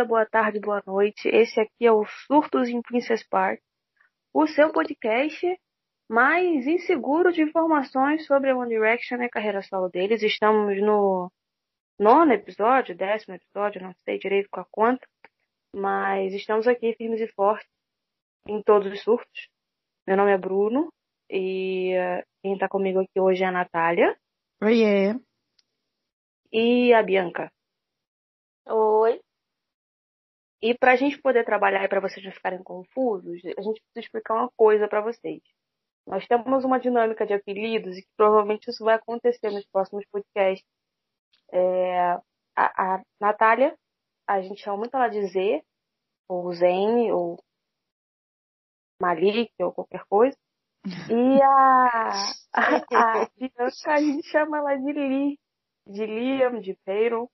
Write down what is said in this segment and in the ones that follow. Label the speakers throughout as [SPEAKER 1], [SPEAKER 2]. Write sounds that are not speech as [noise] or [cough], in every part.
[SPEAKER 1] dia, boa tarde, boa noite. Esse aqui é o Surtos em Princess Park, o seu podcast mais inseguro de informações sobre a One Direction e a carreira solo deles. Estamos no nono episódio, décimo episódio, não sei direito com a conta, mas estamos aqui firmes e fortes em todos os surtos. Meu nome é Bruno e uh, quem está comigo aqui hoje é a Natália.
[SPEAKER 2] Oiê.
[SPEAKER 1] E a Bianca.
[SPEAKER 3] Oi.
[SPEAKER 1] E para a gente poder trabalhar e para vocês não ficarem confusos, a gente precisa explicar uma coisa para vocês. Nós temos uma dinâmica de apelidos e que provavelmente isso vai acontecer nos próximos podcasts. É, a, a Natália, a gente chama muito ela de Z, ou Zen, ou Malik, ou qualquer coisa. E a, a, a Bianca, a gente chama ela de Li, de Liam, de Peiro.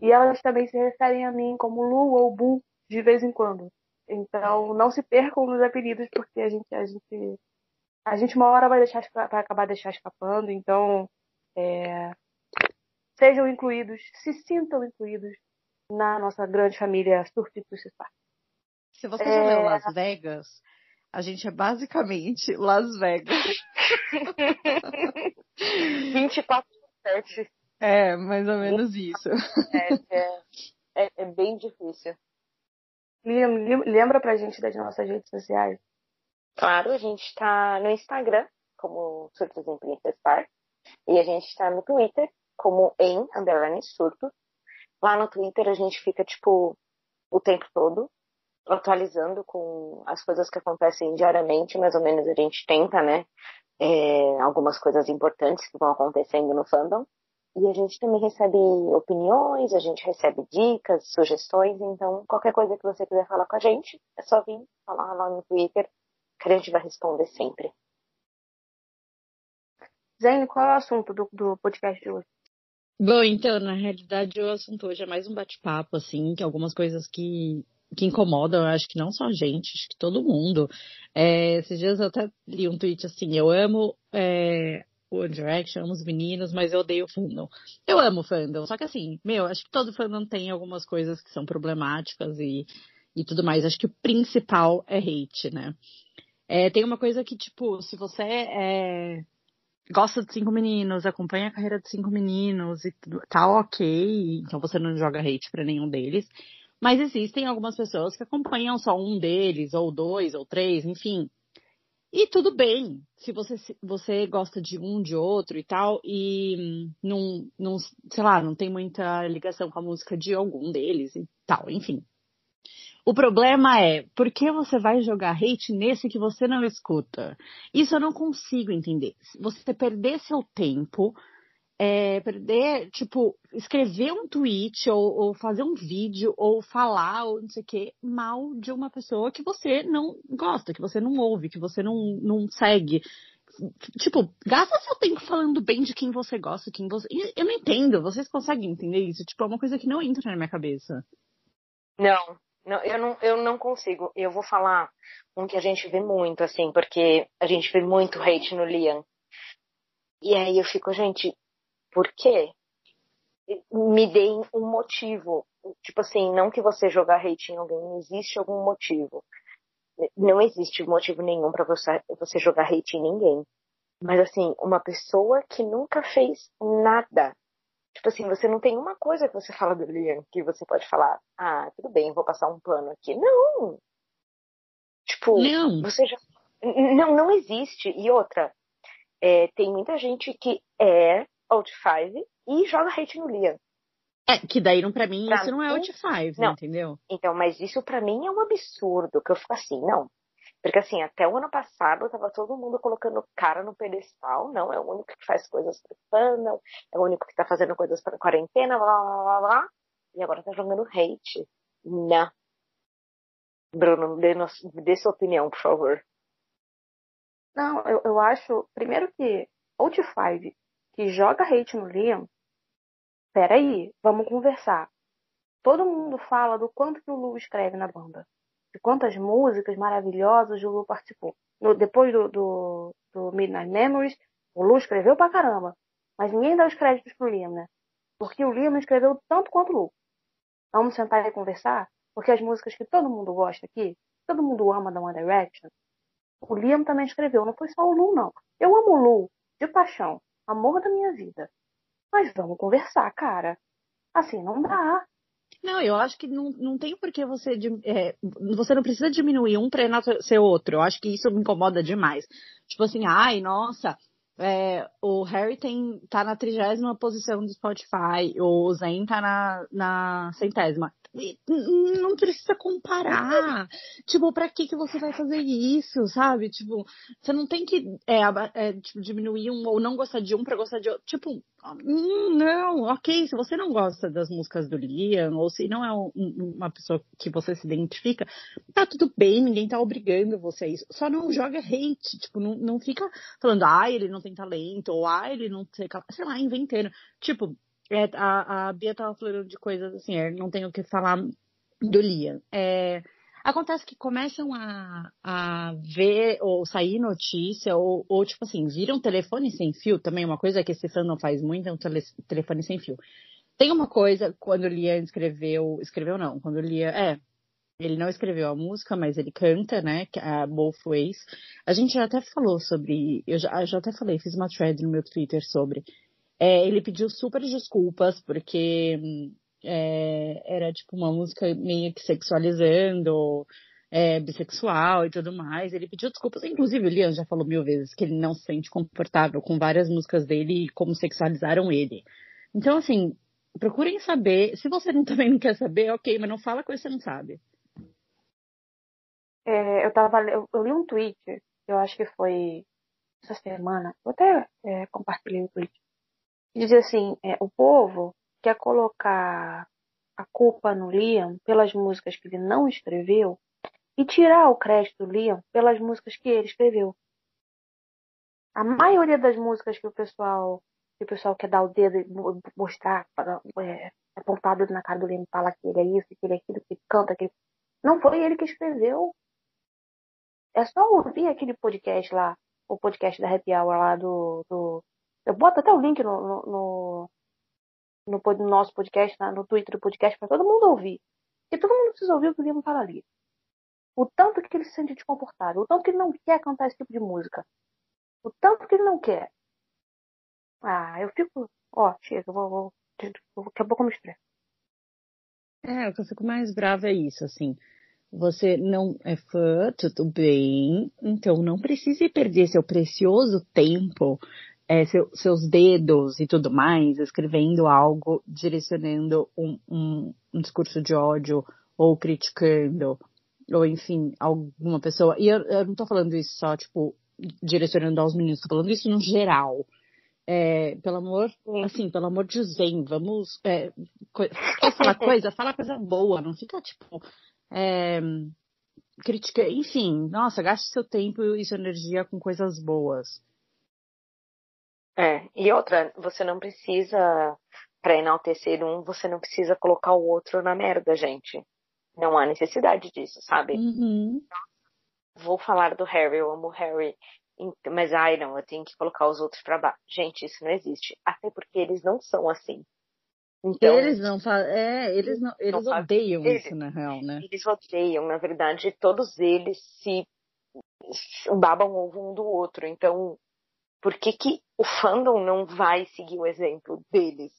[SPEAKER 1] E elas também se referem a mim como Lu ou Bu, de vez em quando. Então, não se percam nos apelidos, porque a gente, a gente, a gente uma hora vai deixar, vai acabar deixar escapando. Então, é, sejam incluídos, se sintam incluídos na nossa grande família Surf.
[SPEAKER 2] Se você é... já leu Las Vegas, a gente é basicamente Las Vegas. [laughs]
[SPEAKER 3] 24 7.
[SPEAKER 2] É, mais ou menos isso.
[SPEAKER 3] É, é, é bem difícil.
[SPEAKER 1] Lembra pra gente das nossas redes sociais?
[SPEAKER 3] Claro, a gente está no Instagram, como Surtos em Princess. E a gente está no Twitter, como em underline surto. Lá no Twitter a gente fica, tipo, o tempo todo atualizando com as coisas que acontecem diariamente, mais ou menos a gente tenta, né? É, algumas coisas importantes que vão acontecendo no fandom. E a gente também recebe opiniões, a gente recebe dicas, sugestões, então qualquer coisa que você quiser falar com a gente, é só vir falar lá no Twitter, que a gente vai responder sempre.
[SPEAKER 1] Zane, qual é o assunto do, do podcast de hoje?
[SPEAKER 2] Bom, então, na realidade, o assunto hoje é mais um bate-papo, assim, que algumas coisas que, que incomodam, eu acho que não só a gente, acho que todo mundo. É, esses dias eu até li um tweet assim, eu amo é, One Direction, amo os meninos, mas eu odeio o fandom. Eu amo fandom, só que assim, meu, acho que todo fandom tem algumas coisas que são problemáticas e, e tudo mais. Acho que o principal é hate, né? É, tem uma coisa que, tipo, se você é, gosta de cinco meninos, acompanha a carreira de cinco meninos e tá ok, então você não joga hate pra nenhum deles. Mas existem algumas pessoas que acompanham só um deles, ou dois, ou três, enfim. E tudo bem, se você, você gosta de um, de outro e tal, e não, não, sei lá, não tem muita ligação com a música de algum deles e tal, enfim. O problema é, por que você vai jogar hate nesse que você não escuta? Isso eu não consigo entender. Você perder seu tempo é, perder, tipo, escrever um tweet ou, ou, fazer um vídeo ou falar ou não sei o que mal de uma pessoa que você não gosta, que você não ouve, que você não, não segue. Tipo, gasta seu tempo falando bem de quem você gosta, quem você. Eu não entendo, vocês conseguem entender isso? Tipo, é uma coisa que não entra na minha cabeça.
[SPEAKER 3] Não, não, eu não, eu não consigo. Eu vou falar um que a gente vê muito, assim, porque a gente vê muito hate no Liam. E aí eu fico, gente, por quê? Me deem um motivo. Tipo assim, não que você jogar hate em alguém, existe algum motivo. Não existe motivo nenhum para você, você jogar hate em ninguém. Mas assim, uma pessoa que nunca fez nada. Tipo assim, você não tem uma coisa que você fala do Liam que você pode falar, ah, tudo bem, vou passar um pano aqui. Não! Tipo, não. você já. Não, não existe. E outra, é, tem muita gente que é Out 5 e joga hate no Liam.
[SPEAKER 2] É, que daí pra mim pra isso não é Out 5, não. entendeu?
[SPEAKER 3] Então, mas isso pra mim é um absurdo, que eu fico assim, não. Porque assim, até o ano passado tava todo mundo colocando cara no pedestal, não, é o único que faz coisas pro fã, não, é o único que tá fazendo coisas pra quarentena, blá blá blá blá, e agora tá jogando hate. Não. Bruno, dê, dê sua opinião, por favor.
[SPEAKER 1] Não, eu, eu acho, primeiro que Out 5 que joga hate no Liam, peraí, vamos conversar. Todo mundo fala do quanto que o Lu escreve na banda. de quantas músicas maravilhosas o Lu participou. No, depois do, do, do, Midnight Memories, o Lu escreveu pra caramba. Mas ninguém dá os créditos pro Liam, né? Porque o Liam escreveu tanto quanto o Lu. Vamos sentar e conversar? Porque as músicas que todo mundo gosta aqui, todo mundo ama da One Direction, o Liam também escreveu. Não foi só o Lu, não. Eu amo o Lu, de paixão. Amor da minha vida. Mas vamos conversar, cara. Assim não dá.
[SPEAKER 2] Não, eu acho que não, não tem por que você. É, você não precisa diminuir um pra ser outro. Eu acho que isso me incomoda demais. Tipo assim, ai, nossa, é, o Harry tem, tá na trigésima posição do Spotify, o Zen tá na, na centésima não precisa comparar. tipo, pra que que você vai fazer isso, sabe? Tipo, você não tem que é, é, tipo, diminuir um ou não gostar de um pra gostar de outro. Tipo, hum, não, ok, se você não gosta das músicas do Liam, ou se não é um, uma pessoa que você se identifica, tá tudo bem, ninguém tá obrigando você a isso. Só não joga hate, tipo, não, não fica falando, ah, ele não tem talento, ou ah, ele não sei, sei lá, inventando. Tipo, é, a, a Bia tava falando de coisas assim, eu não tenho o que falar do Liam. É, acontece que começam a, a ver ou sair notícia, ou, ou tipo assim, viram um telefone sem fio, também uma coisa que esse não faz muito, é um tele, telefone sem fio. Tem uma coisa, quando o Liam escreveu, escreveu não, quando o Liam, é, ele não escreveu a música, mas ele canta, né? A Both Ways. A gente já até falou sobre. Eu já, eu já até falei, fiz uma thread no meu Twitter sobre. É, ele pediu super desculpas, porque é, era tipo uma música meio que sexualizando, é, bissexual e tudo mais. Ele pediu desculpas, inclusive o Liam já falou mil vezes que ele não se sente confortável com várias músicas dele e como sexualizaram ele. Então, assim, procurem saber. Se você não, [laughs] também não quer saber, ok, mas não fala coisa que você não sabe.
[SPEAKER 1] É, eu, tava, eu, eu, li um tweet, eu acho que foi essa semana, eu até é, compartilhei o tweet, diz assim, é, o povo quer colocar a culpa no Liam pelas músicas que ele não escreveu e tirar o crédito do Liam pelas músicas que ele escreveu. A maioria das músicas que o pessoal que o pessoal quer dar o dedo e mostrar, é, apontar o dedo na cara do Liam e falar que ele é isso, que ele é aquilo, que ele canta, que ele... não foi ele que escreveu. É só ouvir aquele podcast lá, o podcast da Happy Hour lá do, do eu boto até o link no, no, no, no nosso podcast, no Twitter do podcast, para todo mundo ouvir. Porque todo mundo precisa ouvir o que o Liam fala ali. O tanto que ele se sente desconfortável, o tanto que ele não quer cantar esse tipo de música. O tanto que ele não quer. Ah, eu fico. Ó, chega, vou. vou daqui a pouco eu me estresso.
[SPEAKER 2] É, o que eu fico mais brava é isso, assim. Você não é fã, tudo bem, então não precise perder seu precioso tempo é, seu, seus dedos e tudo mais, escrevendo algo, direcionando um, um, um, discurso de ódio ou criticando, ou enfim, alguma pessoa. E eu, eu não tô falando isso só, tipo, direcionando aos meninos, tô falando isso no geral. É, pelo amor, assim, pelo amor de Zen, vamos. É, quer falar [laughs] coisa? Fala coisa boa, não fica tipo. É, critica, enfim, nossa, gaste seu tempo e sua energia com coisas boas.
[SPEAKER 3] É, e outra, você não precisa, para enaltecer um, você não precisa colocar o outro na merda, gente. Não há necessidade disso, sabe?
[SPEAKER 2] Uhum.
[SPEAKER 3] Vou falar do Harry, eu amo o Harry, mas ai não, eu tenho que colocar os outros para baixo. Gente, isso não existe. Até porque eles não são assim.
[SPEAKER 2] Então, eles não fazem. É, eles não, eles não odeiam eles, isso, na real, né?
[SPEAKER 3] Eles odeiam, na verdade, todos eles se babam ovo um do outro. Então, por que, que o fandom não vai seguir o exemplo deles?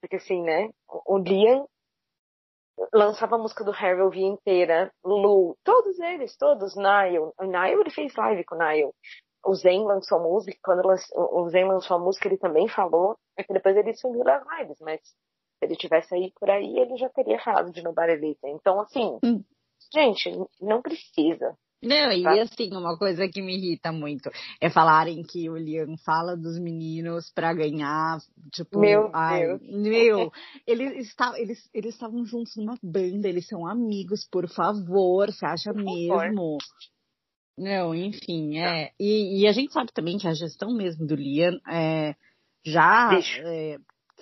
[SPEAKER 3] Porque assim, né? O Liam lançava a música do Harry, eu via inteira. Lu, todos eles, todos. Niall. O Niall, ele fez live com o Niall. O Zen lançou música, quando o Zen lançou a música, ele também falou. É que depois ele sumiu das lives, mas se ele tivesse aí por aí, ele já teria falado de Nobody Listen. Então, assim, hum. gente, não precisa.
[SPEAKER 2] Não, e tá? assim, uma coisa que me irrita muito é falarem que o Liam fala dos meninos para ganhar, tipo,
[SPEAKER 3] meu
[SPEAKER 2] ai,
[SPEAKER 3] Deus.
[SPEAKER 2] meu, eles, está, eles, eles estavam juntos numa banda, eles são amigos, por favor, você acha por mesmo? Favor. Não, enfim, é. E, e, a gente sabe também que a gestão mesmo do Liam é, já é,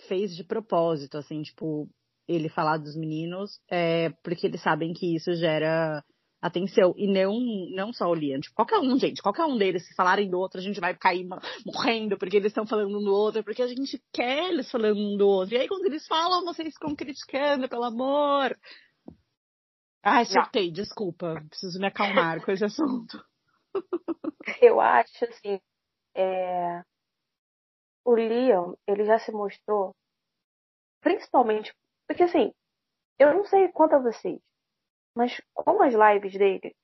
[SPEAKER 2] fez de propósito, assim, tipo, ele falar dos meninos, é, porque eles sabem que isso gera atenção. E não, não só o Liam, tipo, qualquer um, gente, qualquer um deles, se falarem do outro, a gente vai cair morrendo porque eles estão falando um do outro, porque a gente quer eles falando um do outro. E aí, quando eles falam, vocês ficam criticando, pelo amor. Ai, surtei, desculpa. Preciso me acalmar com esse assunto. [laughs]
[SPEAKER 1] Eu acho, assim, é... o Liam, ele já se mostrou, principalmente, porque assim, eu não sei quanto a vocês, mas como as lives dele,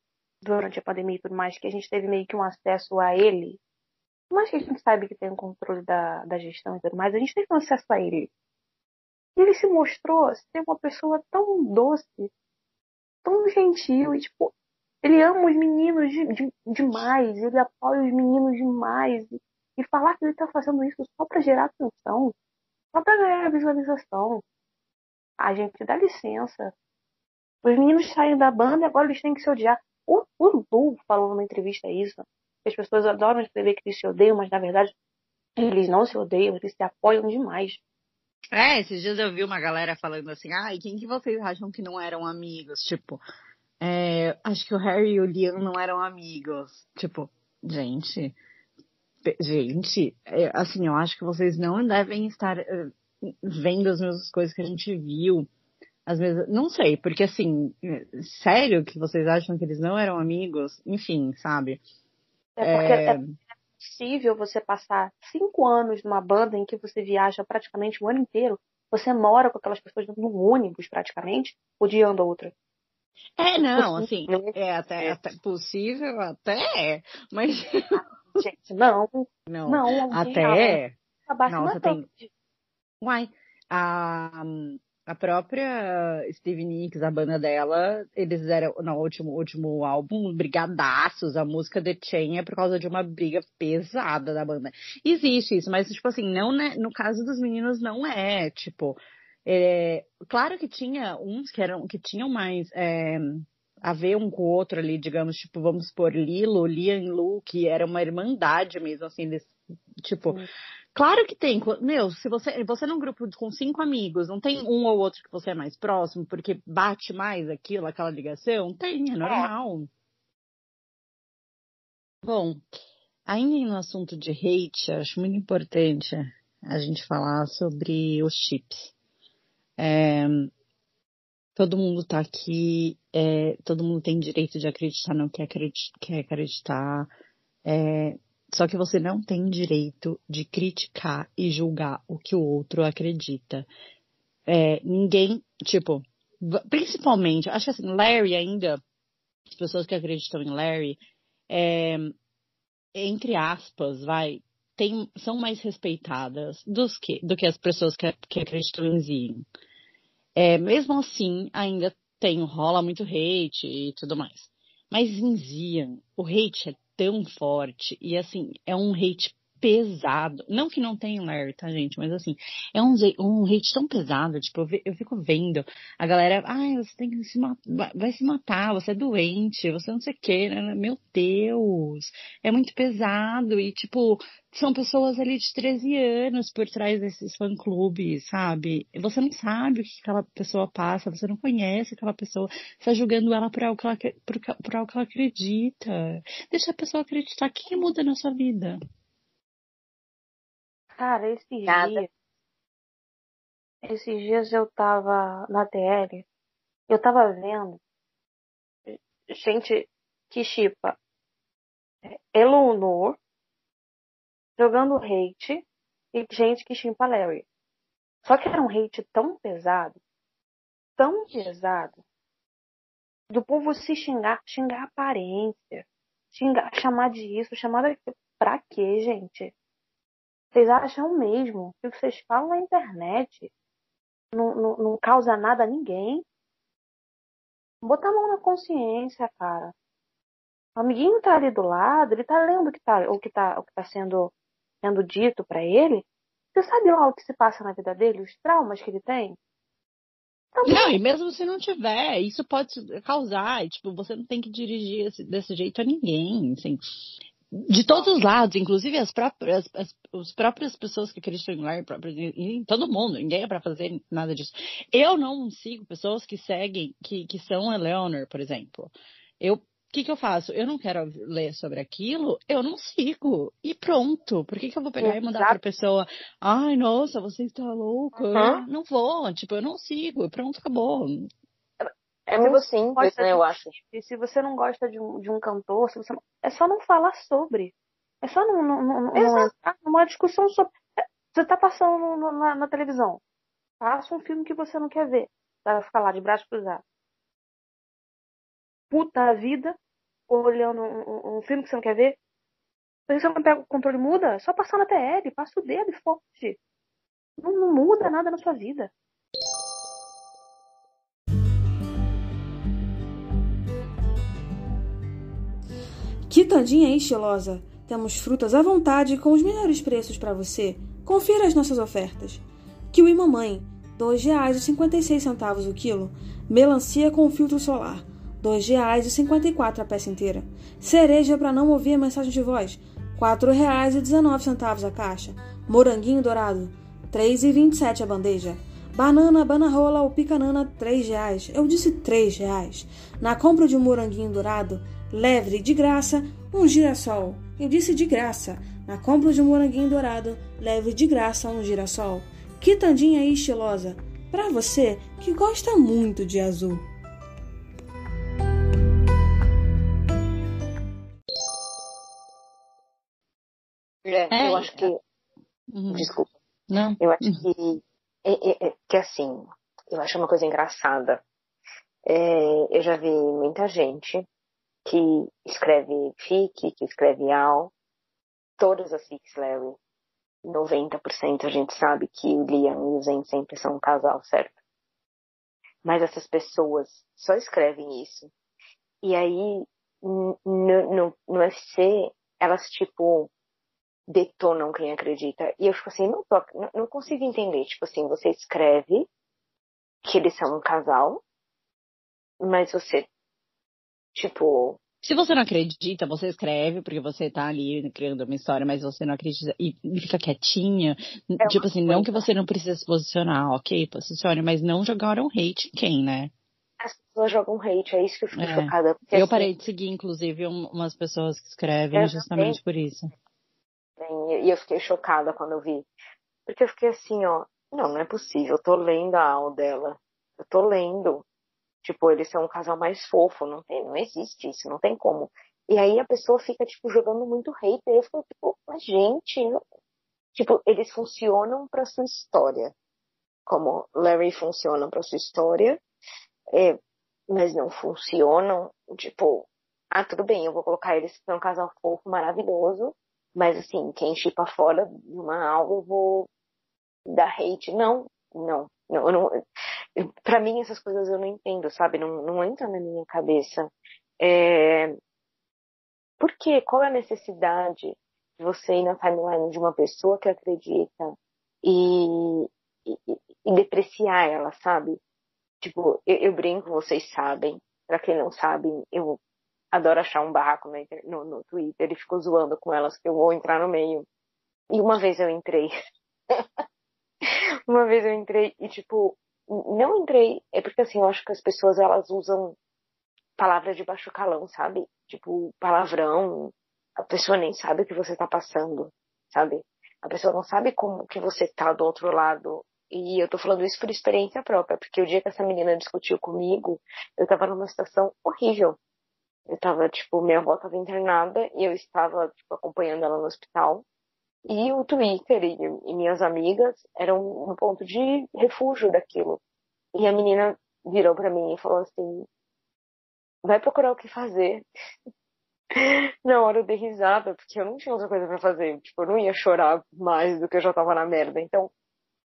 [SPEAKER 1] durante a pandemia e tudo mais, que a gente teve meio que um acesso a ele, mas que a gente sabe que tem o um controle da, da gestão e tudo mais, a gente teve um acesso a ele. E ele se mostrou ser uma pessoa tão doce, tão gentil, e tipo, ele ama os meninos de, de, demais, ele apoia os meninos demais. E, e falar que ele tá fazendo isso só para gerar atenção, só para ganhar visualização. A gente dá licença. Os meninos saem da banda e agora eles têm que se odiar. O, o Lu falou numa entrevista isso. As pessoas adoram escrever que eles se odeiam, mas na verdade eles não se odeiam, eles se apoiam demais.
[SPEAKER 2] É, esses dias eu vi uma galera falando assim, ai, quem que vocês acham que não eram amigos? Tipo, é, acho que o Harry e o Liam não eram amigos. Tipo, gente, gente, é, assim, eu acho que vocês não devem estar uh, vendo as mesmas coisas que a gente viu. As mesmas, não sei, porque assim, sério que vocês acham que eles não eram amigos? Enfim, sabe?
[SPEAKER 1] É porque é, é possível você passar cinco anos numa banda em que você viaja praticamente o ano inteiro, você mora com aquelas pessoas no ônibus praticamente, odiando a outra.
[SPEAKER 2] É, não, assim, é até, é. até possível, até é, mas.
[SPEAKER 1] Gente, não.
[SPEAKER 2] Não, não
[SPEAKER 1] até.
[SPEAKER 2] Nossa, tem. Uai, a, a própria Stevie Nicks, a banda dela, eles eram, no último, último álbum, brigadaços, a música The Chain é por causa de uma briga pesada da banda. Existe isso, mas, tipo assim, não, né, no caso dos meninos não é, tipo, é, claro que tinha uns que eram que tinham mais é, a ver um com o outro ali, digamos, tipo, vamos supor, Lilo, Lian Lu, que era uma irmandade mesmo, assim, desse, tipo. Sim. Claro que tem. Meu, se você, você num grupo com cinco amigos, não tem um ou outro que você é mais próximo, porque bate mais aquilo, aquela ligação? Tem, é normal. Bom, ainda no assunto de hate, acho muito importante a gente falar sobre os chips. É, todo mundo tá aqui, é, todo mundo tem direito de acreditar no que quer acreditar. É, só que você não tem direito de criticar e julgar o que o outro acredita. É, ninguém, tipo, principalmente, acho que assim, Larry ainda, as pessoas que acreditam em Larry, é, entre aspas, vai, tem, são mais respeitadas dos que, do que as pessoas que, que acreditam em Zion. É, mesmo assim, ainda tem, rola muito hate e tudo mais. Mas em o hate é tão forte. E assim, é um hate pesado. Não que não tenha Larry, tá, gente? Mas assim, é um, um hate tão pesado. Tipo, eu, fico vendo a galera, ai, você tem que se matar, vai se matar, você é doente, você não sei o que, né? Meu Deus, é muito pesado. E, tipo, são pessoas ali de 13 anos por trás desses fã-clubes, sabe? Você não sabe o que aquela pessoa passa, você não conhece aquela pessoa, você está julgando ela por algo, que ela, por, por algo que ela acredita. Deixa a pessoa acreditar. O que muda na sua vida?
[SPEAKER 1] Cara, esses dias. Esses dias eu tava na TL, eu tava vendo gente que chipa Eleanor jogando hate e gente que chipa Larry. Só que era um hate tão pesado, tão pesado, do povo se xingar, xingar a aparência, xingar, chamar de isso, chamar daquilo. Pra quê, gente? Vocês acham mesmo que o que vocês falam na internet não, não, não causa nada a ninguém? Bota a mão na consciência, cara. O amiguinho tá ali do lado, ele tá lendo o que tá, o que tá, o que tá sendo, sendo dito para ele. Você sabe lá o que se passa na vida dele, os traumas que ele tem?
[SPEAKER 2] Tá não, e mesmo se não tiver, isso pode causar, tipo, você não tem que dirigir esse, desse jeito a ninguém, assim de todos os lados, inclusive as próprias, as, as próprias pessoas que acreditam em Larry, em todo mundo, ninguém é para fazer nada disso. Eu não sigo pessoas que seguem, que, que são Eleanor, por exemplo. Eu o que, que eu faço? Eu não quero ler sobre aquilo, eu não sigo. E pronto. Por que, que eu vou pegar Exato. e mandar pra pessoa, ai, nossa, você está louca? Uhum. Não vou, tipo, eu não sigo, pronto, acabou.
[SPEAKER 3] É muito simples, né, eu acho.
[SPEAKER 1] E se você não gosta de um, de um cantor, se você não, é só não falar sobre. É só não, não, não, não numa discussão sobre. É, você tá passando no, na, na, televisão. Passa um filme que você não quer ver. Vai ficar lá de braço cruzado. Puta vida, olhando um, um, filme que você não quer ver. Se você não pega o controle muda, é só passar na TL, passa o dedo e forte. Não, não muda nada na sua vida.
[SPEAKER 4] Quitandinha estilosa. Temos frutas à vontade com os melhores preços para você. Confira as nossas ofertas. Kiwi Mamãe, R$ 2,56 o quilo. Melancia com filtro solar, R$ 2,54 a peça inteira. Cereja para não ouvir a mensagem de voz, R$ 4,19 a caixa. Moranguinho dourado, R$ 3,27 a bandeja. Banana, banana ou picanana, R$ reais. Eu disse R$ reais. Na compra de um moranguinho dourado, leve de graça um girassol. Eu disse de graça. Na compra de um moranguinho dourado, leve de graça um girassol. Quitandinha estilosa. Para você que gosta muito de azul.
[SPEAKER 3] É, eu acho que. Uhum. Desculpa. Não. Eu acho que. É, é, é, que assim, eu acho uma coisa engraçada. É, eu já vi muita gente que escreve fic, que escreve al, todas as fics Larry, 90% a gente sabe que o Liam e o Zen sempre são um casal, certo? Mas essas pessoas só escrevem isso. E aí, no, no, no UFC, elas, tipo, detonam quem acredita. E eu fico assim, não, tô, não, não consigo entender. Tipo assim, você escreve que eles são um casal, mas você Tipo.
[SPEAKER 2] Se você não acredita, você escreve, porque você tá ali criando uma história, mas você não acredita e fica quietinha. É tipo assim, não que você não precisa se posicionar, ok, posicione, mas não jogaram hate em quem, né?
[SPEAKER 3] As pessoas jogam hate, é isso que eu fico é. chocada.
[SPEAKER 2] Eu assim, parei de seguir, inclusive, umas pessoas que escrevem justamente por isso.
[SPEAKER 3] E eu fiquei chocada quando eu vi. Porque eu fiquei assim, ó, não, não é possível, eu tô lendo a aula dela. Eu tô lendo. Tipo, eles são um casal mais fofo, não tem, não existe isso, não tem como. E aí a pessoa fica, tipo, jogando muito hate. Eu fico, tipo, mas gente, não... tipo, eles funcionam pra sua história. Como Larry funciona pra sua história, é, mas não funcionam, tipo, ah, tudo bem, eu vou colocar eles pra um casal fofo, maravilhoso, mas assim, quem chipa fora de uma aula eu vou dar hate. Não, não, não, eu não, para mim essas coisas eu não entendo, sabe? Não, não entra na minha cabeça. É... Por quê? Qual é a necessidade de você ir na timeline de uma pessoa que acredita e, e, e depreciar ela, sabe? Tipo, eu, eu, brinco, vocês sabem. Pra quem não sabe, eu adoro achar um barraco no, no Twitter e fico zoando com elas que eu vou entrar no meio. E uma vez eu entrei. [laughs] uma vez eu entrei e, tipo, não entrei. É porque assim, eu acho que as pessoas elas usam palavras de baixo calão, sabe? Tipo, palavrão. A pessoa nem sabe o que você tá passando, sabe? A pessoa não sabe como que você tá do outro lado. E eu tô falando isso por experiência própria, porque o dia que essa menina discutiu comigo, eu tava numa situação horrível. Eu tava, tipo, minha avó tava internada e eu estava, tipo, acompanhando ela no hospital. E o Twitter e, e minhas amigas eram um ponto de refúgio daquilo. E a menina virou para mim e falou assim: vai procurar o que fazer. [laughs] na hora eu dei risada, porque eu não tinha outra coisa para fazer. Tipo, eu não ia chorar mais do que eu já tava na merda. Então,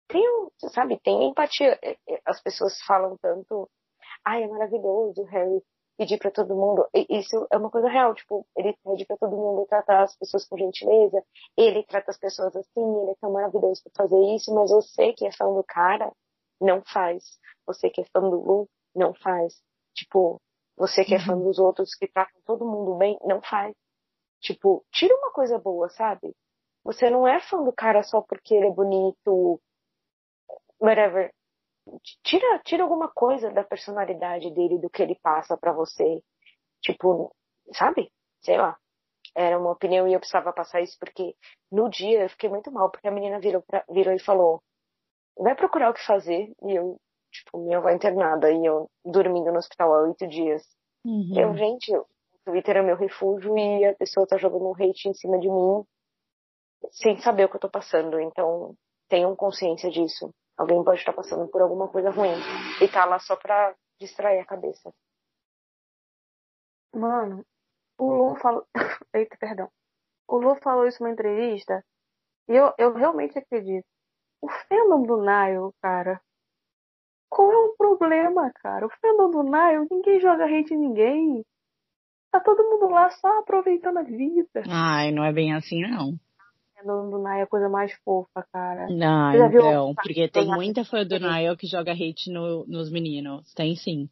[SPEAKER 3] tem, sabe, tem empatia. É, é, as pessoas falam tanto, ai, é maravilhoso, Harry pedir para todo mundo. Isso é uma coisa real, tipo, ele pede para todo mundo tratar as pessoas com gentileza, ele trata as pessoas assim, ele é tão maravilhoso para fazer isso, mas você que é fã do cara, não faz. Você que é fã do Lu, não faz. Tipo, você que é fã uhum. dos outros que tratam todo mundo bem, não faz. Tipo, tira uma coisa boa, sabe? Você não é fã do cara só porque ele é bonito, whatever tira, tira alguma coisa da personalidade dele, do que ele passa para você. Tipo, sabe? Sei lá. Era uma opinião e eu precisava passar isso porque no dia eu fiquei muito mal, porque a menina virou, pra, virou e falou: vai procurar o que fazer. E eu, tipo, minha avó internada e eu dormindo no hospital há oito dias.
[SPEAKER 2] Uhum.
[SPEAKER 3] Eu, gente, o Twitter é meu refúgio e a pessoa tá jogando um hate em cima de mim sem saber o que eu tô passando. Então, tenham consciência disso. Alguém pode estar passando por alguma coisa ruim e tá lá só pra distrair a cabeça.
[SPEAKER 1] Mano, o Lu falou. [laughs] Eita, perdão. O Lu falou isso numa entrevista e eu, eu realmente acredito. O fandom do Nile, cara. Qual é o problema, cara? O fandom do Nile, ninguém joga hate em ninguém. Tá todo mundo lá só aproveitando a vida.
[SPEAKER 2] Ai, não é bem assim, não.
[SPEAKER 1] O fandom do Nile é a coisa mais fofa, cara.
[SPEAKER 2] Não,
[SPEAKER 1] Você já viu
[SPEAKER 2] então, porque tem
[SPEAKER 1] do
[SPEAKER 2] muita fã do? Niall que joga hate no- nos meninos. Tem sim.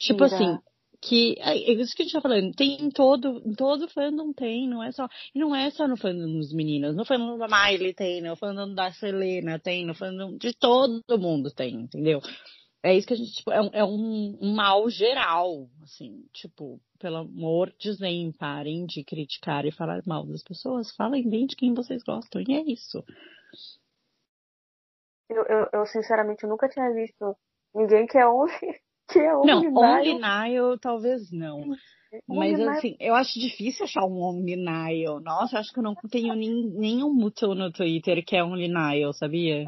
[SPEAKER 2] Tipo assim, que é é isso que a gente tá falando. Tem em todo, em todo fandom tem, não é só. E não é só no fandom dos meninos. No fandom da Miley tem, no fandom da Selena tem, no fandom de todo mundo tem, entendeu? É isso que a gente, tipo, é um, é um, um mal geral, assim, tipo, pelo amor de Deus, parem de criticar e falar mal das pessoas, falem bem de quem vocês gostam, e é isso.
[SPEAKER 1] Eu, eu, eu, sinceramente nunca tinha visto ninguém que é only, [laughs] que é
[SPEAKER 2] Não,
[SPEAKER 1] only
[SPEAKER 2] Only
[SPEAKER 1] Nile.
[SPEAKER 2] Talvez não. Mas assim, eu acho difícil achar um Only Nile. Nossa, eu acho que eu não tenho nem, nenhum mútuo no Twitter que é Only Nile, sabia?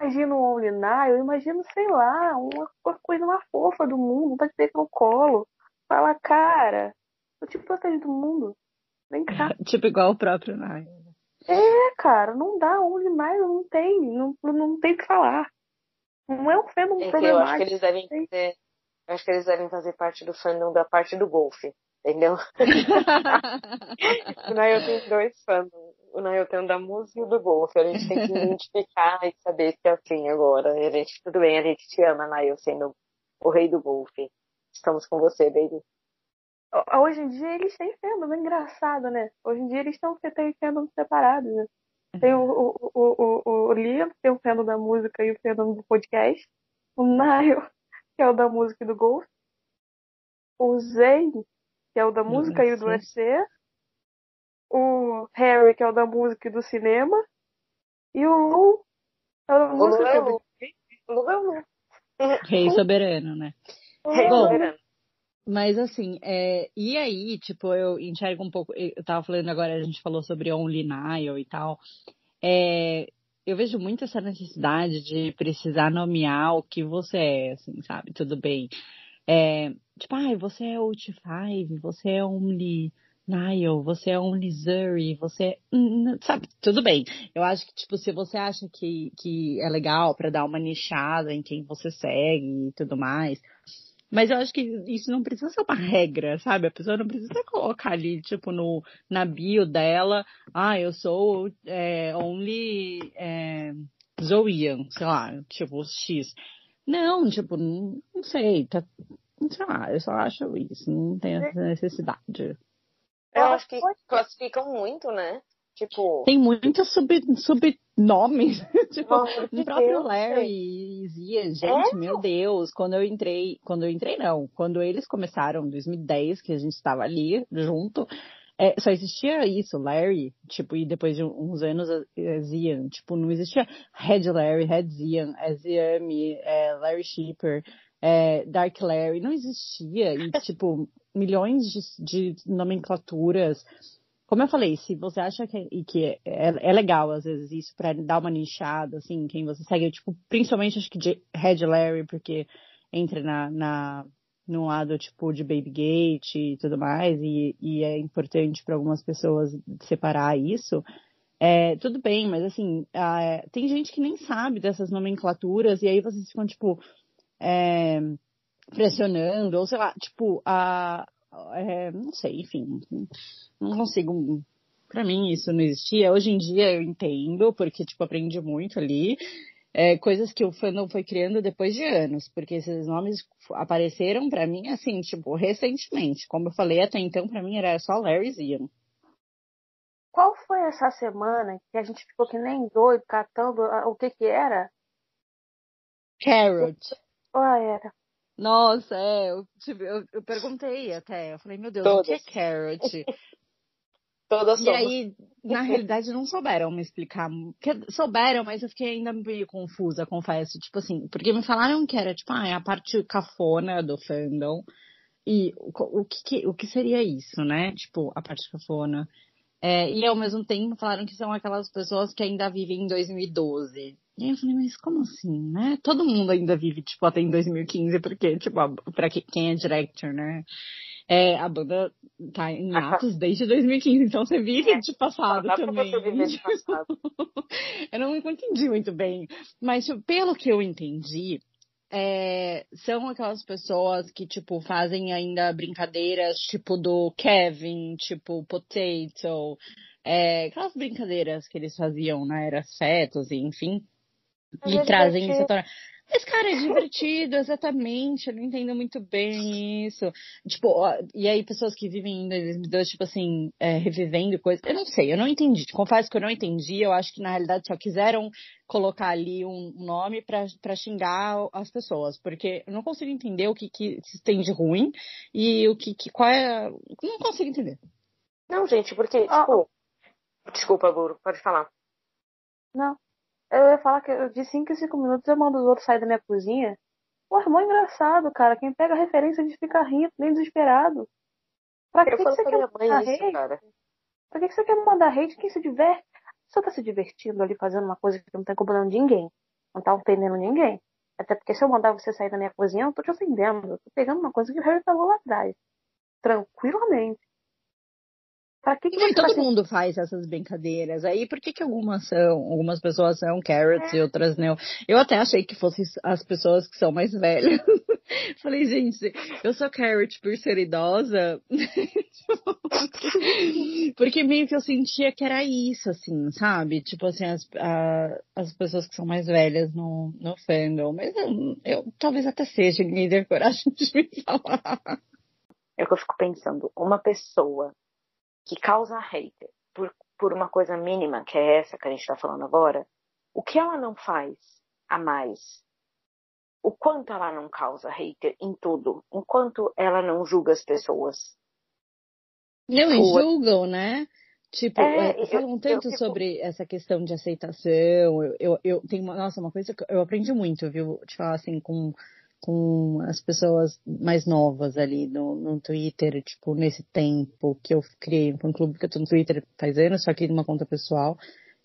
[SPEAKER 1] Imagino um Only Nile, eu imagino, sei lá, uma, uma coisa mais fofa do mundo, tá te no colo. Fala, cara, eu te protejo do mundo. Vem cá. [laughs]
[SPEAKER 2] tipo igual o próprio Nile.
[SPEAKER 1] É, cara, não dá Only Nile, não tem, não, não tem o que falar. Não é um fandom
[SPEAKER 3] É que eu acho que
[SPEAKER 1] problemático.
[SPEAKER 3] eles devem fazer. Eu acho que eles devem fazer parte do fandom da parte do golfe. Entendeu? O Nail tem dois fandoms. O Nail tem o da música e o do golfe. A gente tem que identificar e saber se é assim agora. A gente, tudo bem, a gente te ama, Nail, sendo o rei do golfe. Estamos com você, baby.
[SPEAKER 1] Hoje em dia eles têm fandom, é engraçado, né? Hoje em dia eles estão têm separados, né? Tem o, o, o, o, o Liam, que tem o fandom da música e o fandom do podcast. O Nile, que é o da música e do golfe. O Zayn, que é o da música e o do
[SPEAKER 2] UFC.
[SPEAKER 1] O Harry, que é o da música e do cinema. E o Lu, é o da
[SPEAKER 3] O Lu
[SPEAKER 1] música
[SPEAKER 3] é o. Lu. O Lu é o Lu.
[SPEAKER 2] Rei soberano, né?
[SPEAKER 3] Rei
[SPEAKER 2] Bom,
[SPEAKER 3] soberano.
[SPEAKER 2] Mas assim, é, e aí, tipo, eu enxergo um pouco, eu tava falando agora, a gente falou sobre Only Nile e tal. É, eu vejo muito essa necessidade de precisar nomear o que você é, assim, sabe? Tudo bem. É, tipo, ai, você é Ult 5, você é Only Nile, você é Only Zuri, você é. Sabe, tudo bem. Eu acho que, tipo, se você acha que, que é legal pra dar uma nichada em quem você segue e tudo mais. Mas eu acho que isso não precisa ser uma regra, sabe? A pessoa não precisa colocar ali, tipo, no, na bio dela, ah, eu sou é, only é, Zoian, sei lá, tipo, X. Não, tipo, não, não sei, tá, sei lá, eu só acho isso, não tem essa necessidade.
[SPEAKER 3] Eu acho que classificam muito, né? Tipo,
[SPEAKER 2] Tem muitos sub, subnomes, [laughs] tipo,
[SPEAKER 3] Pelo amor de
[SPEAKER 2] o próprio
[SPEAKER 3] Deus,
[SPEAKER 2] Larry e Zia, gente,
[SPEAKER 3] É?
[SPEAKER 2] meu Deus, quando eu entrei, quando eu entrei não, quando eles começaram em 2010, que a gente estava ali junto, é, só existia isso, Larry, tipo, e depois de uns anos, é, Zian, tipo, não existia Red Larry, Red Zian, é Ziami, é Larry Shipper, é Dark Larry, não existia, e tipo, milhões de, de nomenclaturas, como eu falei, se você acha que, e que é, é legal, às vezes, isso pra dar uma nichada, assim, quem você segue, tipo, principalmente acho que de Red Larry, porque entra na, na, no lado, tipo, de Baby Gate e tudo mais, e, e é importante para algumas pessoas separar isso. É, tudo bem, mas assim, ah, tem gente que nem sabe dessas nomenclaturas, e aí vocês ficam, tipo, é, pressionando, ou sei lá, tipo, a, é, não sei, enfim, não consigo. Pra mim isso não existia. Hoje em dia eu entendo, porque, tipo, aprendi muito ali. É, coisas que o fandom foi criando depois de anos, porque esses nomes apareceram pra mim, assim, tipo, recentemente. Como eu falei, até então pra mim era só Larry Zian.
[SPEAKER 1] Qual foi essa semana que a gente ficou que nem doido catando o que que era?
[SPEAKER 2] Carrot.
[SPEAKER 1] Ah, era.
[SPEAKER 2] Nossa, é, eu, eu, eu, perguntei até, eu falei, meu Deus, Todas. o que é carrot? [laughs]
[SPEAKER 3] Todas
[SPEAKER 2] E aí, na realidade, não souberam me explicar. Souberam, mas eu fiquei ainda meio confusa, confesso. Tipo assim, porque me falaram que era, tipo, ah, é a parte cafona do fandom. E o, o, que, o que seria isso, né? Tipo, a parte cafona. É, e ao mesmo tempo falaram que são aquelas pessoas que ainda vivem em 2012. E aí eu falei, mas como assim, né? Todo mundo ainda vive, tipo, até em 2015, porque, tipo, pra quem é director, né? É, a banda tá em [laughs] atos desde 2015, então você vive é. de passado Dá também. Pra você viver de [laughs] passado. eu não entendi muito bem. Mas tipo, pelo que eu entendi, é, são aquelas pessoas que, tipo, fazem ainda brincadeiras, tipo, do Kevin, tipo, Potato, é, aquelas brincadeiras que eles faziam na era fetos, enfim, e trazem isso. Mas, cara, é divertido, exatamente. Eu não entendo muito bem isso. Tipo, e aí pessoas que vivem em 2002, tipo assim, é, revivendo coisas. Eu não sei, eu não entendi. Confesso que eu não entendi. Eu acho que na realidade só quiseram colocar ali um nome para xingar as pessoas. Porque eu não consigo entender o que, que se tem de ruim e o que, que qual é. Não consigo entender.
[SPEAKER 3] Não, gente, porque, tipo. Desculpa, Guru, pode falar.
[SPEAKER 1] Não. Eu ia falar que de 5 em 5 minutos eu mando os outros sair da minha cozinha. Pô, é mó engraçado, cara. Quem pega a referência de ficar rindo, nem desesperado. Pra que, que, você quer mandar isso, hate? Cara. Pra que, que você quer mandar hate? Quem se diverte? Você tá se divertindo ali fazendo uma coisa que não tá incomodando ninguém. Não tá ofendendo ninguém. Até porque se eu mandar você sair da minha cozinha, eu não tô te ofendendo. Eu tô pegando uma coisa que o Harry falou lá atrás. Tranquilamente.
[SPEAKER 2] Pra que, que todo assim? mundo faz essas brincadeiras. Aí por que, que algumas são, algumas pessoas são carrots é. e outras não? Eu até achei que fossem as pessoas que são mais velhas. [laughs] Falei, gente, eu sou carrot por ser idosa. [laughs] Porque meio que eu sentia que era isso, assim, sabe? Tipo assim, as, a, as pessoas que são mais velhas no, no fandom. Mas eu, eu talvez até seja, ninguém ter coragem de me falar.
[SPEAKER 3] É o que eu fico pensando. Uma pessoa que causa hater por, por uma coisa mínima, que é essa que a gente está falando agora, o que ela não faz a mais? O quanto ela não causa hater em tudo? Enquanto ela não julga as pessoas?
[SPEAKER 2] Não, e julgam, né? Tipo, é, é, falam tanto eu, eu, sobre essa questão de aceitação. Eu, eu, eu tenho uma, nossa, uma coisa que eu aprendi muito, viu? Te falar assim, com com as pessoas mais novas ali no, no Twitter, tipo, nesse tempo que eu criei um fã-clube, que eu tô no Twitter faz anos, só que numa conta pessoal,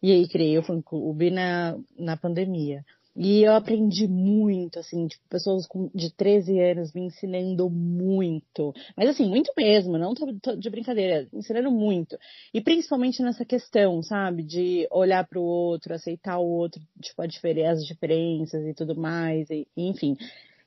[SPEAKER 2] e aí criei o fã-clube na, na pandemia. E eu aprendi muito, assim, tipo, pessoas de 13 anos me ensinando muito. Mas assim, muito mesmo, não tô, tô de brincadeira, ensinando muito. E principalmente nessa questão, sabe, de olhar para o outro, aceitar o outro, tipo, a as diferenças e tudo mais, e, enfim.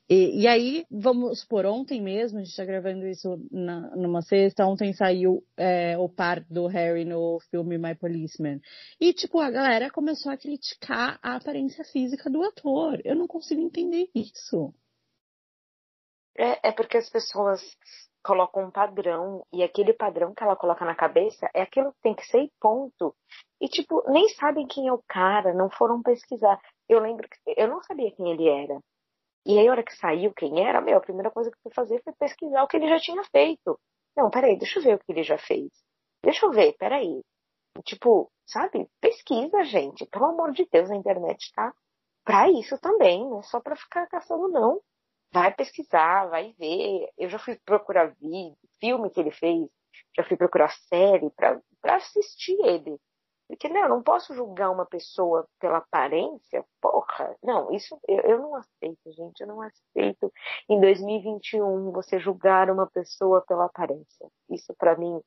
[SPEAKER 2] E, e, aí, vamos por ontem mesmo, a gente está gravando isso na, numa sexta, ontem saiu é, o par do Harry no filme My Policeman. E, tipo, a galera começou a criticar a aparência física do ator. Eu não consigo entender isso.
[SPEAKER 3] É, é porque as pessoas colocam um padrão, e aquele padrão que ela coloca na cabeça é aquilo que tem que ser ponto. E, tipo, nem sabem quem é o cara, não foram pesquisar. Eu lembro que eu não sabia quem ele era. E aí, a hora que saiu quem era, meu, a primeira coisa que eu fui fazer foi pesquisar o que ele já tinha feito. Não, peraí, deixa eu ver o que ele já fez. Deixa eu ver, peraí. Tipo, sabe? Pesquisa, gente. Pelo amor de Deus, a internet tá pra isso também, não é só pra ficar caçando, não. Vai pesquisar, vai ver. Eu já fui procurar vídeo, filme que ele fez, já fui procurar série pra assistir ele. Porque, não, eu não posso julgar uma pessoa pela aparência, porra. Não, isso eu, eu não aceito, gente, eu não aceito. Em 2021, você julgar uma pessoa pela aparência. Isso, para mim,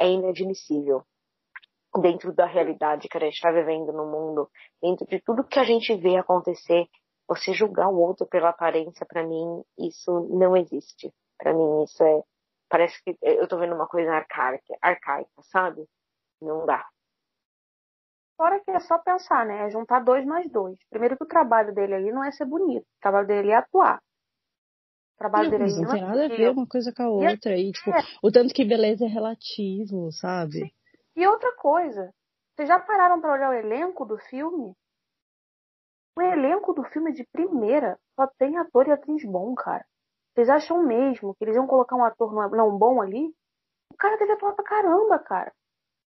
[SPEAKER 3] é inadmissível. Dentro da realidade que a gente está vivendo no mundo, dentro de tudo que a gente vê acontecer, você julgar o outro pela aparência, para mim, isso não existe. Para mim, isso é. Parece que eu tô vendo uma coisa arcaica, arcaica, sabe? Não dá.
[SPEAKER 1] Fora que é só pensar, né? É juntar dois mais dois. Primeiro que o trabalho dele ali não é ser bonito. O trabalho dele é atuar.
[SPEAKER 2] O trabalho não, dele não, não tem é nada a ver uma coisa com a outra. E, tipo, é. o tanto que beleza é relativo, sabe? Sim.
[SPEAKER 1] E outra coisa. Vocês já pararam para olhar o elenco do filme? O elenco do filme de primeira só tem ator e atriz bom, cara. Vocês acham mesmo que eles iam colocar um ator não bom ali? O cara deve atuar pra caramba, cara.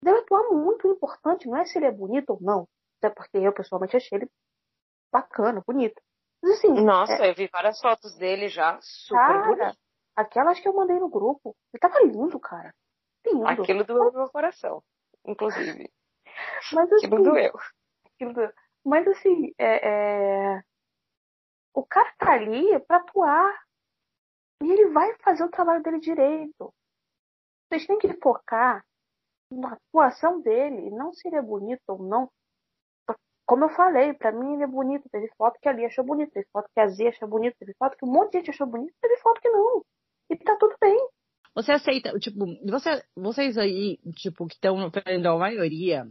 [SPEAKER 1] Deve atuar muito importante, não é se ele é bonito ou não. Até porque eu pessoalmente achei ele bacana, bonito. Mas assim.
[SPEAKER 3] Nossa, é... eu vi várias fotos dele já, super cara, bonito.
[SPEAKER 1] Aquelas que eu mandei no grupo. Ele tava lindo, cara. Lindo.
[SPEAKER 3] Aquilo doeu no meu coração, inclusive. [laughs]
[SPEAKER 1] Mas assim. Aquilo doeu. Aquilo doeu. Mas assim, é, é... o cara tá ali pra atuar. E ele vai fazer o trabalho dele direito. Vocês têm que focar na atuação dele, não se ele é bonito ou não. Como eu falei, para mim ele é bonito. Teve foto que Ali achou bonito, teve foto que a Z achou bonito, teve foto que um monte de gente achou bonito, teve foto que não. E tá tudo bem.
[SPEAKER 2] Você aceita, tipo, você, vocês aí, tipo, que estão a maioria,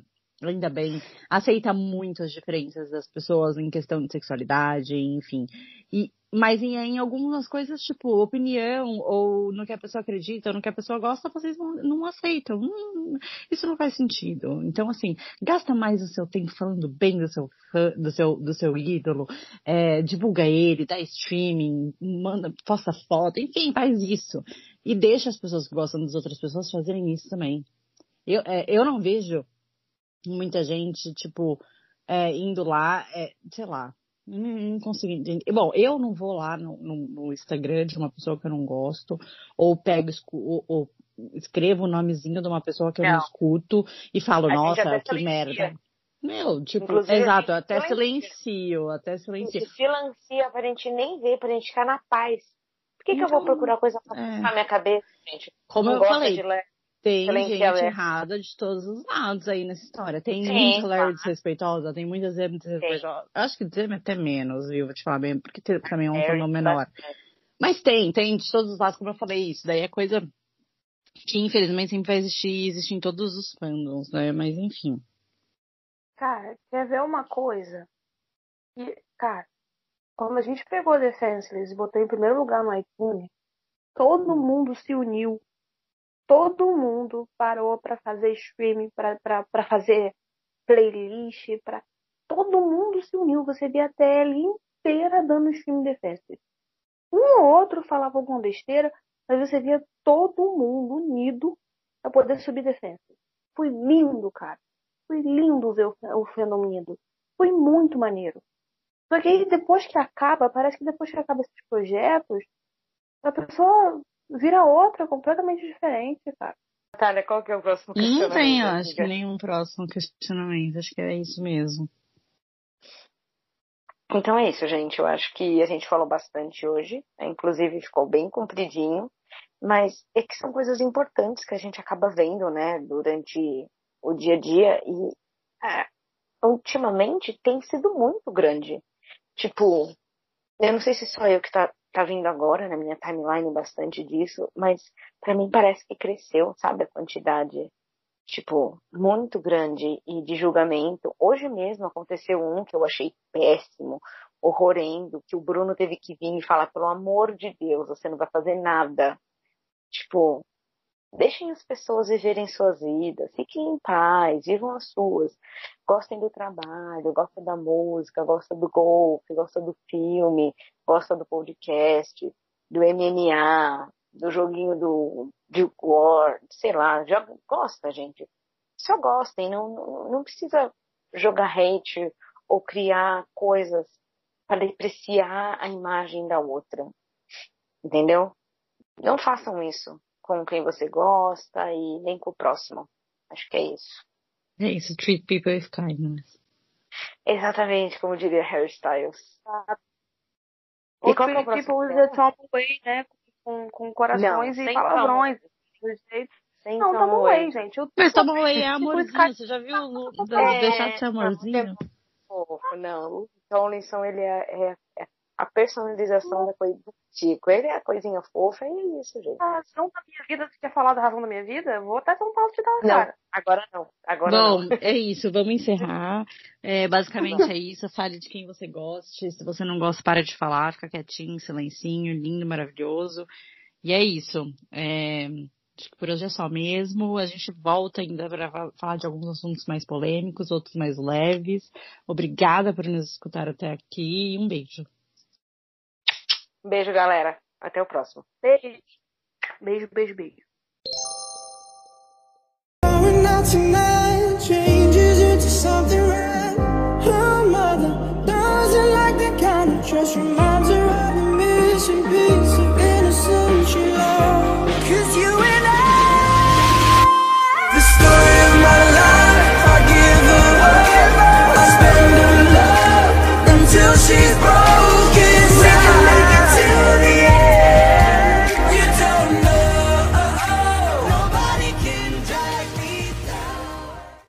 [SPEAKER 2] ainda bem, aceita muito as diferenças das pessoas em questão de sexualidade, enfim. E mas em, em, algumas coisas, tipo, opinião, ou no que a pessoa acredita, ou no que a pessoa gosta, vocês não, não aceitam. Hum, isso não faz sentido. Então, assim, gasta mais o seu tempo falando bem do seu fã, do seu, do seu ídolo, é, divulga ele, dá streaming, manda, posta foto, enfim, faz isso. E deixa as pessoas que gostam das outras pessoas fazerem isso também. Eu, é, eu não vejo muita gente, tipo, é, indo lá, é, sei lá, não, não consigo entender. Bom, eu não vou lá no, no, no, Instagram de uma pessoa que eu não gosto, ou pego ou, ou escrevo o nomezinho de uma pessoa que eu não, escuto e falo, a nossa, que merda. Meu, tipo, Inclusive, exato, até silencio, até silencio.
[SPEAKER 3] Silencia pra gente nem ver, pra gente ficar na paz. Por que, então, que eu vou então, procurar coisa pra é. na minha cabeça, gente?
[SPEAKER 2] Como eu falei, tem gente errada de todos os lados aí nessa história. Tem Sim, muita Claire desrespeitosa, tem muita Zeb desrespeitosa. Acho que Zeb até menos, viu? Vou te falar bem, porque também é um fenômeno menor. Mas tem, tem de todos os lados, como eu falei, isso daí é coisa que infelizmente sempre vai existir e existe em todos os fandoms, né? Mas enfim.
[SPEAKER 1] Cara, quer ver uma coisa? E, cara, quando a gente pegou Defenseless e botou em primeiro lugar no iTunes, todo mundo se uniu todo mundo parou para fazer streaming, para fazer playlist, para todo mundo se uniu. Você via a tele inteira dando stream defense. Um ou outro falava alguma besteira, mas você via todo mundo unido para poder subir defense. Foi lindo, cara. Foi lindo ver o, fenômeno. Foi muito maneiro. Só que depois que acaba, parece que depois que acaba esses projetos, a pessoa vira outra completamente diferente, cara.
[SPEAKER 3] Natália, qual que é o próximo questionamento?
[SPEAKER 2] Não tem, acho que nenhum próximo questionamento. Acho que é isso mesmo.
[SPEAKER 3] Então é isso, gente. Eu acho que a gente falou bastante hoje. Inclusive ficou bem compridinho. Mas é que são coisas importantes que a gente acaba vendo, né, durante o dia a dia. E é, ultimamente tem sido muito grande. Tipo, eu não sei se só eu que tá tá vindo agora na minha timeline bastante disso, mas para mim parece que cresceu, sabe, a quantidade, tipo, muito grande e de julgamento. Hoje mesmo aconteceu um que eu achei péssimo, horrorendo, que o Bruno teve que vir e falar, pelo amor de Deus, você não vai fazer nada. Tipo, Deixem as pessoas viverem suas vidas, fiquem em paz, vivam as suas. Gostem do trabalho, gostem da música, gostem do golfe, gostem do filme, gostem do podcast, do MMA, do joguinho do Duke War, sei lá, já gosta, gente. Só gostem, não, não, não precisa jogar hate ou criar coisas para depreciar a imagem da outra. Entendeu? Não façam isso com quem você gosta e nem com o próximo. Acho que é isso.
[SPEAKER 2] É isso, treat people with kindness.
[SPEAKER 3] Exatamente, como diria Harry Styles.
[SPEAKER 1] E qual é o próximo? People with the Tom Way, né? Com, com corações não, e palavrões. Sem não, Tom Way, gente. Eu,
[SPEAKER 2] Mas Tom Way é amorzinho. Você já viu o é, deixar de ser amorzinho?
[SPEAKER 3] Fofo, não. O Tomlinson, ele é, é, é a personalização da coisa do Tico. Ele é a coisinha fofa e é isso, gente.
[SPEAKER 1] A razão da minha vida, você quer falar da razão da minha vida? Vou até São Paulo te dar uma não, cara.
[SPEAKER 3] Agora não. Agora
[SPEAKER 2] Bom,
[SPEAKER 3] não.
[SPEAKER 2] é isso. Vamos encerrar. É, basicamente é isso. Fale de quem você goste. Se você não gosta, para de falar. Fica quietinho, silencinho, lindo, maravilhoso. E é isso. É, acho que por hoje é só mesmo. A gente volta ainda para falar de alguns assuntos mais polêmicos, outros mais leves. Obrigada por nos escutar até aqui e um beijo.
[SPEAKER 3] Beijo, galera. Até o próximo.
[SPEAKER 5] Beijo. Beijo, beijo, beijo.
[SPEAKER 6] She's